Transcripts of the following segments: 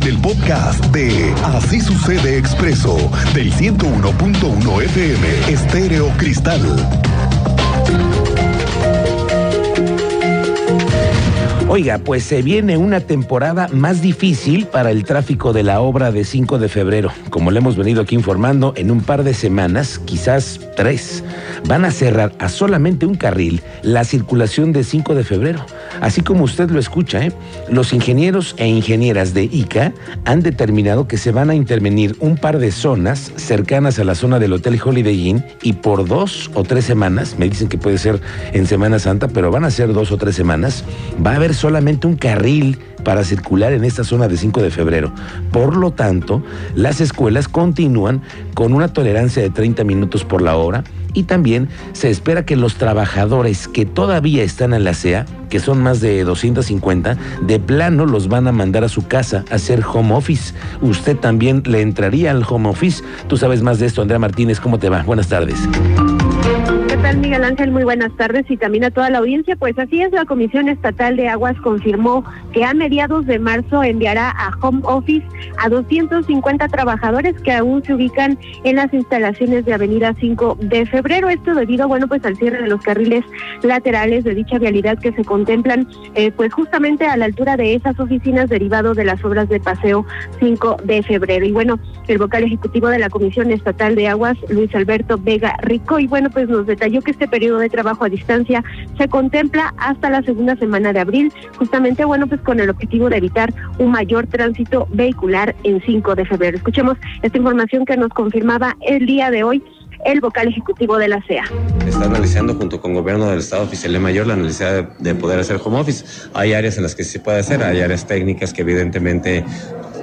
del podcast de Así sucede expreso del 101.1 FM Estéreo Cristal. Oiga, pues se viene una temporada más difícil para el tráfico de la obra de 5 de febrero. Como le hemos venido aquí informando, en un par de semanas, quizás tres, van a cerrar a solamente un carril la circulación de 5 de febrero. Así como usted lo escucha, ¿eh? los ingenieros e ingenieras de ICA han determinado que se van a intervenir un par de zonas cercanas a la zona del Hotel Holiday Inn y por dos o tres semanas, me dicen que puede ser en Semana Santa, pero van a ser dos o tres semanas, va a haber solamente un carril para circular en esta zona de 5 de febrero. Por lo tanto, las escuelas continúan con una tolerancia de 30 minutos por la hora y también se espera que los trabajadores que todavía están en la CEA, que son más de 250, de plano los van a mandar a su casa a hacer home office. Usted también le entraría al home office. Tú sabes más de esto, Andrea Martínez, ¿cómo te va? Buenas tardes. ¿Qué tal, Miguel Ángel? Muy buenas tardes y también a toda la audiencia. Pues así es, la Comisión Estatal de Aguas confirmó que a mediados de marzo enviará a home office a 250 trabajadores que aún se ubican en las instalaciones de Avenida 5 de febrero. Esto debido, bueno, pues al cierre de los carriles laterales de dicha vialidad que se contemplan, eh, pues justamente a la altura de esas oficinas derivado de las obras de paseo 5 de febrero. Y bueno, el vocal ejecutivo de la Comisión Estatal de Aguas, Luis Alberto Vega Rico, y bueno, pues nos detalló que este periodo de trabajo a distancia se contempla hasta la segunda semana de abril, justamente, bueno, pues con el objetivo de evitar un mayor tránsito vehicular en 5 de febrero. Escuchemos esta información que nos confirmaba el día de hoy el vocal ejecutivo de la CEA. Está analizando junto con gobierno del Estado Oficial de Mayor la necesidad de, de, poder hacer home office. Hay áreas en las que sí se puede hacer, hay áreas técnicas que evidentemente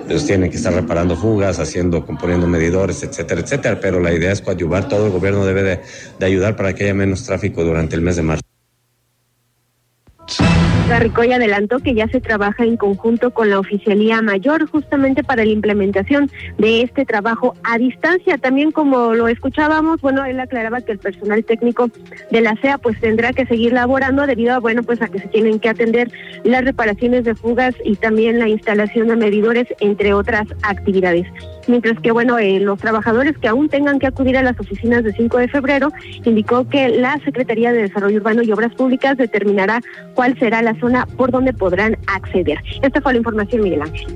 pues tienen que estar reparando fugas, haciendo, componiendo medidores, etcétera, etcétera. Pero la idea es coadyuvar, todo el gobierno debe de, de ayudar para que haya menos tráfico durante el mes de marzo. Garricoy adelantó que ya se trabaja en conjunto con la Oficialía Mayor justamente para la implementación de este trabajo a distancia. También como lo escuchábamos, bueno, él aclaraba que el personal técnico de la CEA pues tendrá que seguir laborando debido a, bueno, pues a que se tienen que atender las reparaciones de fugas y también la instalación de medidores, entre otras actividades. Mientras que, bueno, eh, los trabajadores que aún tengan que acudir a las oficinas de 5 de febrero, indicó que la Secretaría de Desarrollo Urbano y Obras Públicas determinará cuál será la zona por donde podrán acceder. Esta fue la información, Miguel Ángel.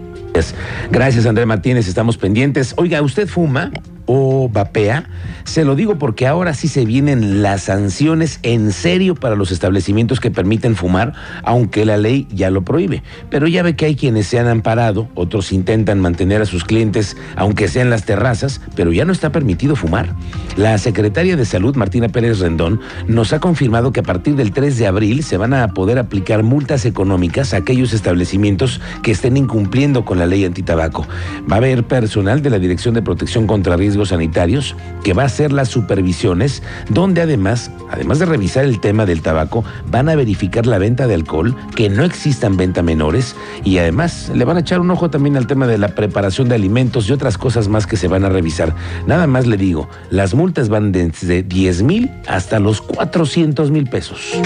Gracias, Andrés Martínez. Estamos pendientes. Oiga, ¿usted fuma? O vapea? Se lo digo porque ahora sí se vienen las sanciones en serio para los establecimientos que permiten fumar, aunque la ley ya lo prohíbe. Pero ya ve que hay quienes se han amparado, otros intentan mantener a sus clientes, aunque sean las terrazas, pero ya no está permitido fumar. La secretaria de Salud, Martina Pérez Rendón, nos ha confirmado que a partir del 3 de abril se van a poder aplicar multas económicas a aquellos establecimientos que estén incumpliendo con la ley antitabaco. Va a haber personal de la Dirección de Protección contra Riesgos sanitarios que va a hacer las supervisiones, donde además, además de revisar el tema del tabaco, van a verificar la venta de alcohol, que no existan venta menores y además le van a echar un ojo también al tema de la preparación de alimentos y otras cosas más que se van a revisar. Nada más le digo, las multas van desde 10 mil hasta los 400 mil pesos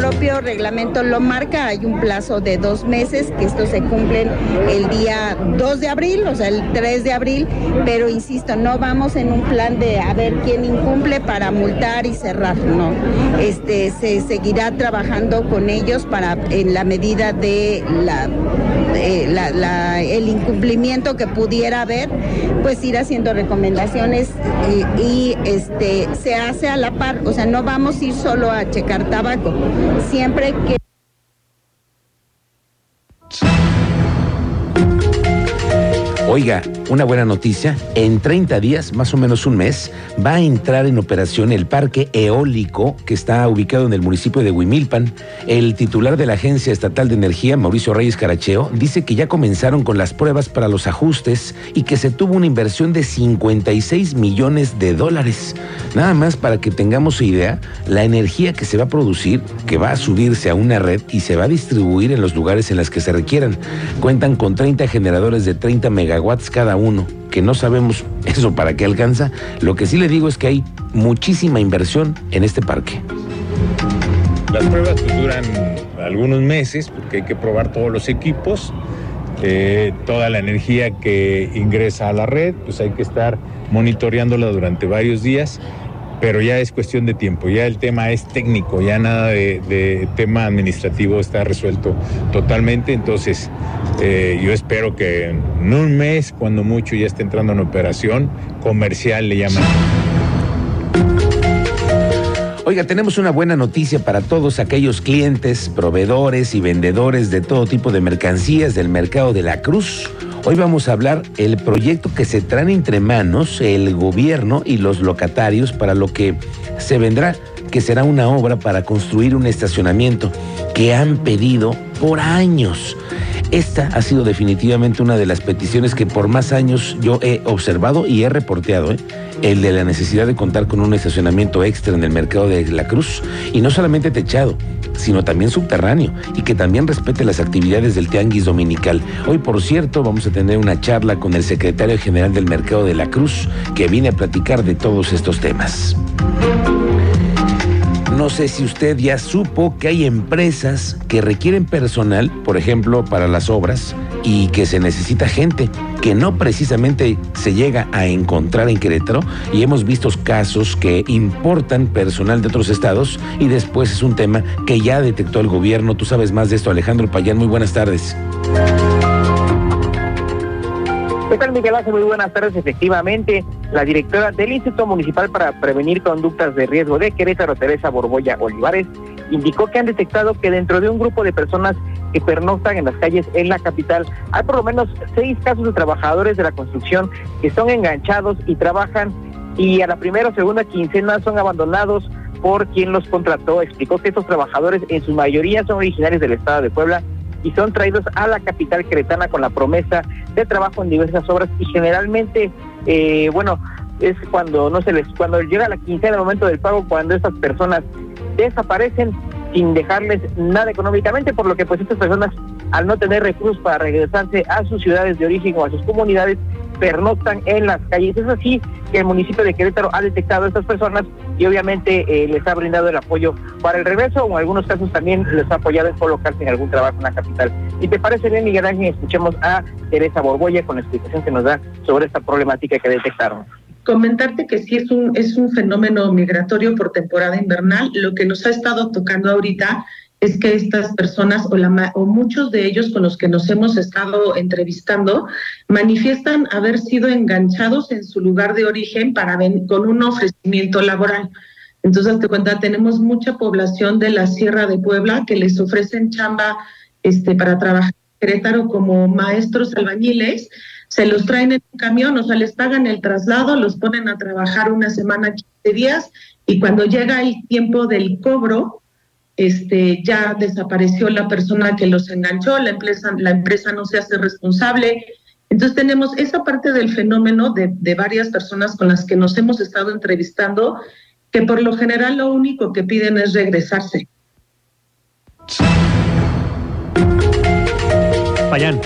propio reglamento lo marca, hay un plazo de dos meses, que estos se cumplen el día 2 de abril, o sea, el 3 de abril, pero insisto, no vamos en un plan de a ver quién incumple para multar y cerrar, no. Este, se seguirá trabajando con ellos para, en la medida de la, eh, el incumplimiento que pudiera haber, pues ir haciendo recomendaciones y este, se hace a la par, o sea, no vamos a ir solo a checar tabaco, siempre que Oiga, una buena noticia, en 30 días, más o menos un mes, va a entrar en operación el parque eólico que está ubicado en el municipio de Huimilpan. El titular de la Agencia Estatal de Energía, Mauricio Reyes Caracheo, dice que ya comenzaron con las pruebas para los ajustes y que se tuvo una inversión de 56 millones de dólares. Nada más para que tengamos idea, la energía que se va a producir, que va a subirse a una red y se va a distribuir en los lugares en los que se requieran. Cuentan con 30 generadores de 30 megawatts watts cada uno, que no sabemos eso para qué alcanza. Lo que sí le digo es que hay muchísima inversión en este parque. Las pruebas pues, duran algunos meses porque hay que probar todos los equipos eh, toda la energía que ingresa a la red, pues hay que estar monitoreándola durante varios días, pero ya es cuestión de tiempo, ya el tema es técnico, ya nada de, tema administrativo está resuelto totalmente, entonces eh, yo espero que en un mes, cuando mucho, ya esté entrando en operación comercial, le llaman. Oiga, tenemos una buena noticia para todos aquellos clientes, proveedores y vendedores de todo tipo de mercancías del mercado de la Cruz. Hoy vamos a hablar el proyecto que se traen entre manos el gobierno y los locatarios para lo que se vendrá, que será una obra para construir un estacionamiento que han pedido por años. Esta ha sido definitivamente una de las peticiones que por más años yo he observado y he reporteado, ¿eh? el de la necesidad de contar con un estacionamiento extra en el mercado de la Cruz, y no solamente techado, sino también subterráneo, y que también respete las actividades del Tianguis Dominical. Hoy, por cierto, vamos a tener una charla con el secretario general del mercado de la Cruz, que viene a platicar de todos estos temas. No sé si usted ya supo que hay empresas que requieren personal, por ejemplo, para las obras, y que se necesita gente que no precisamente se llega a encontrar en Querétaro y hemos visto casos que importan personal de otros estados y después es un tema que ya detectó el gobierno. Tú sabes más de esto, Alejandro Payán. Muy buenas tardes. ¿Qué tal, Miguel Ángel? Muy buenas tardes. Efectivamente, la directora del Instituto Municipal para Prevenir Conductas de Riesgo de Querétaro, Teresa Borboya Olivares, indicó que han detectado que dentro de un grupo de personas que pernoctan en las calles en la capital, hay por lo menos seis casos de trabajadores de la construcción que son enganchados y trabajan y a la primera o segunda quincena son abandonados por quien los contrató. Explicó que estos trabajadores en su mayoría son originarios del estado de Puebla y son traídos a la capital cretana con la promesa de trabajo en diversas obras y generalmente, eh, bueno, es cuando no se les, cuando llega la quincena, el momento del pago, cuando estas personas desaparecen sin dejarles nada económicamente, por lo que pues estas personas al no tener recursos para regresarse a sus ciudades de origen o a sus comunidades, pernoctan en las calles. Es así que el municipio de Querétaro ha detectado a estas personas y obviamente eh, les ha brindado el apoyo para el regreso o en algunos casos también les ha apoyado en colocarse en algún trabajo en la capital. Y te parece bien, Miguel Ángel, escuchemos a Teresa Borgoya con la explicación que nos da sobre esta problemática que detectaron comentarte que sí es un, es un fenómeno migratorio por temporada invernal. Lo que nos ha estado tocando ahorita es que estas personas o, muchos de ellos con los que nos hemos estado entrevistando manifiestan haber sido enganchados en su lugar de origen para con un ofrecimiento laboral. Entonces, te cuenta, tenemos mucha población de la Sierra de Puebla que les ofrecen chamba este, para trabajar en Querétaro como maestros albañiles, se los traen en un camión, o sea, les pagan el traslado, los ponen a trabajar una semana, 15 días, y cuando llega el tiempo del cobro, este, ya desapareció la persona que los enganchó, la empresa, la empresa no se hace responsable. Entonces tenemos esa parte del fenómeno de, de varias personas con las que nos hemos estado entrevistando, que por lo general lo único que piden es regresarse. Payán.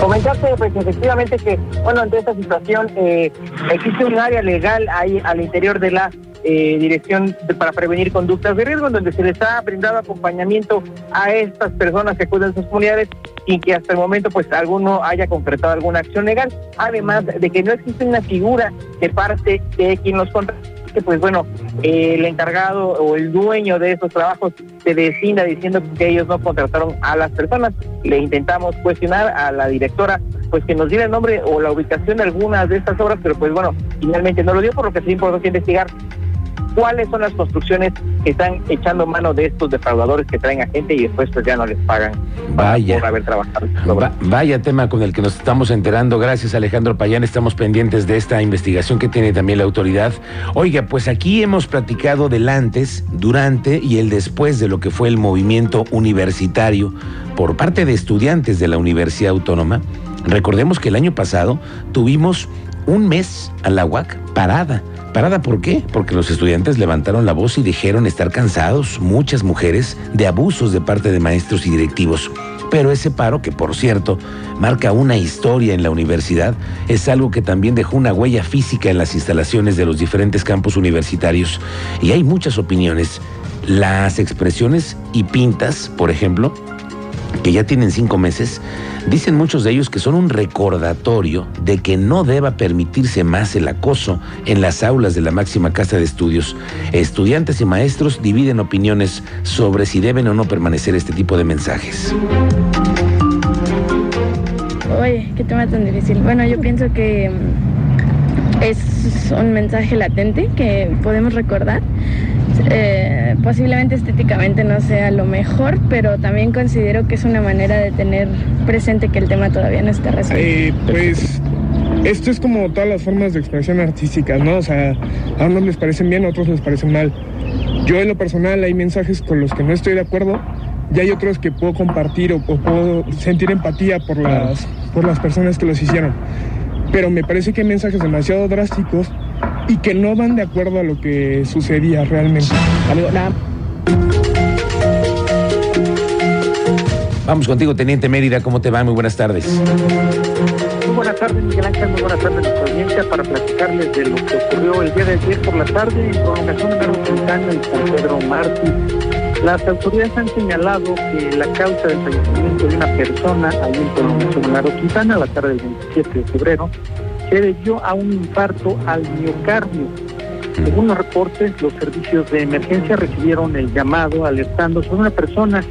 Comentaste pues efectivamente que, bueno, ante esta situación eh, existe un área legal ahí al interior de la eh, dirección para prevenir conductas de riesgo, en donde se les ha brindado acompañamiento a estas personas que acuden a sus comunidades sin que hasta el momento pues alguno haya concretado alguna acción legal, además de que no existe una figura de parte de quien los contrata que pues bueno, el encargado o el dueño de esos trabajos se descinda diciendo que ellos no contrataron a las personas. Le intentamos cuestionar a la directora pues que nos diera el nombre o la ubicación de algunas de estas obras, pero pues bueno, finalmente no lo dio, por lo que sí importante investigar cuáles son las construcciones que están echando mano de estos defraudadores que traen a gente y después pues ya no les pagan vaya, por haber trabajado. vaya tema con el que nos estamos enterando. Gracias Alejandro Payán, estamos pendientes de esta investigación que tiene también la autoridad. Oiga, pues aquí hemos platicado del antes, durante y el después de lo que fue el movimiento universitario por parte de estudiantes de la Universidad Autónoma. Recordemos que el año pasado tuvimos un mes a la UAC parada ¿Parada por qué? Porque los estudiantes levantaron la voz y dijeron estar cansados, muchas mujeres, de abusos de parte de maestros y directivos. Pero ese paro, que por cierto marca una historia en la universidad, es algo que también dejó una huella física en las instalaciones de los diferentes campos universitarios. Y hay muchas opiniones. Las expresiones y pintas, por ejemplo, que ya tienen cinco meses, dicen muchos de ellos que son un recordatorio de que no deba permitirse más el acoso en las aulas de la máxima casa de estudios. Estudiantes y maestros dividen opiniones sobre si deben o no permanecer este tipo de mensajes. Oye, qué tema tan difícil. Bueno, yo pienso que mm, es un mensaje latente que podemos recordar eh, posiblemente estéticamente no sea lo mejor, pero también considero que es una manera de tener presente que el tema todavía no está resuelto. Eh, pues esto es como todas las formas de expresión artística, ¿no? O sea, a unos les parecen bien, a otros les parecen mal. Yo en lo personal hay mensajes con los que no estoy de acuerdo y hay otros que puedo compartir o, o puedo sentir empatía por las, por las personas que los hicieron. Pero me parece que hay mensajes demasiado drásticos y que no van de acuerdo a lo que sucedía realmente. Vamos contigo, Teniente Mérida, ¿cómo te va? Muy buenas tardes. Muy buenas tardes, Miguel Ángel, muy buenas tardes a nuestra audiencia para platicarles de lo que ocurrió el día de ayer por la tarde en prolongación de Quintana y San Pedro Martí. Las autoridades han señalado que la causa del fallecimiento de una persona ahí en prolongación de Quintana la tarde del 27 de febrero se debió a un infarto al miocardio. Según los reportes, los servicios de emergencia recibieron el llamado alertando sobre una persona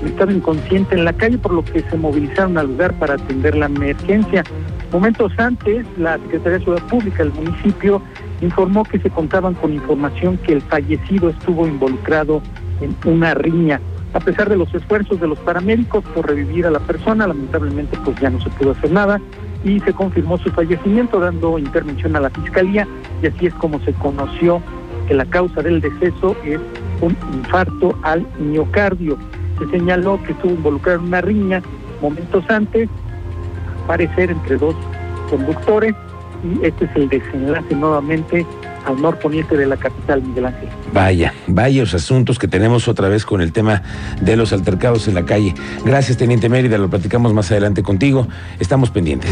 que estaba inconsciente en la calle, por lo que se movilizaron al lugar para atender la emergencia. Momentos antes, la Secretaría de Ciudad Pública del municipio informó que se contaban con información que el fallecido estuvo involucrado en una riña. A pesar de los esfuerzos de los paramédicos por revivir a la persona, lamentablemente pues ya no se pudo hacer nada y se confirmó su fallecimiento dando intervención a la fiscalía y así es como se conoció que la causa del deceso es un infarto al miocardio. Se señaló que estuvo involucrado en una riña momentos antes, parecer entre dos conductores y este es el desenlace nuevamente al norponiente de la capital, Miguel Ángel. Vaya, varios asuntos que tenemos otra vez con el tema de los altercados en la calle. Gracias, Teniente Mérida, lo platicamos más adelante contigo. Estamos pendientes.